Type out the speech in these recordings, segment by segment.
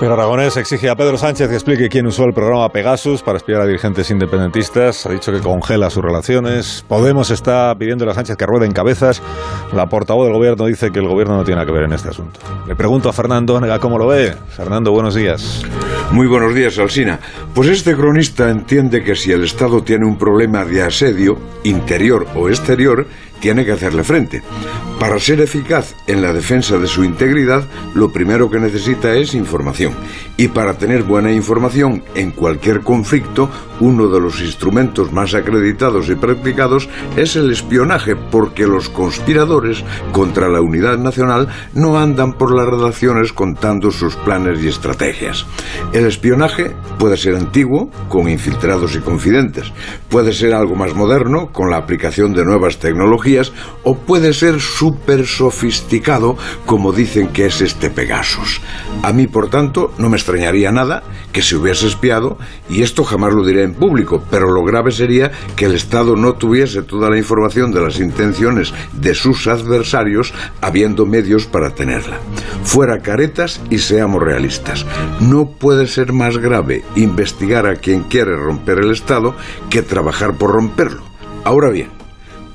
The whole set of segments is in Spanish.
Pero Aragonés exige a Pedro Sánchez que explique quién usó el programa Pegasus para espiar a dirigentes independentistas. Ha dicho que congela sus relaciones. Podemos está pidiendo a Sánchez que rueden cabezas. La portavoz del gobierno dice que el gobierno no tiene nada que ver en este asunto. Le pregunto a Fernando cómo lo ve. Fernando, buenos días. Muy buenos días, Alsina. Pues este cronista entiende que si el Estado tiene un problema de asedio, interior o exterior, tiene que hacerle frente. Para ser eficaz en la defensa de su integridad, lo primero que necesita es información. Y para tener buena información en cualquier conflicto, uno de los instrumentos más acreditados y practicados es el espionaje, porque los conspiradores contra la unidad nacional no andan por las redacciones contando sus planes y estrategias. El espionaje puede ser antiguo, con infiltrados y confidentes, puede ser algo más moderno, con la aplicación de nuevas o puede ser súper sofisticado, como dicen que es este Pegasus. A mí, por tanto, no me extrañaría nada que se hubiese espiado, y esto jamás lo diré en público, pero lo grave sería que el Estado no tuviese toda la información de las intenciones de sus adversarios, habiendo medios para tenerla. Fuera caretas y seamos realistas. No puede ser más grave investigar a quien quiere romper el Estado que trabajar por romperlo. Ahora bien,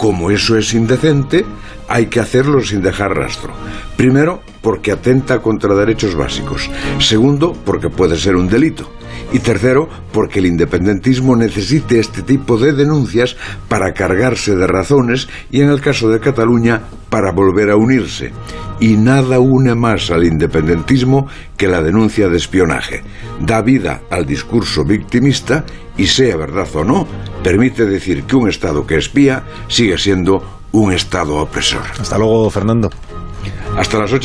como eso es indecente, hay que hacerlo sin dejar rastro. Primero, porque atenta contra derechos básicos. Segundo, porque puede ser un delito. Y tercero, porque el independentismo necesite este tipo de denuncias para cargarse de razones y, en el caso de Cataluña, para volver a unirse. Y nada une más al independentismo que la denuncia de espionaje. Da vida al discurso victimista y, sea verdad o no, permite decir que un Estado que espía sigue siendo un Estado opresor. Hasta luego, Fernando. Hasta las ocho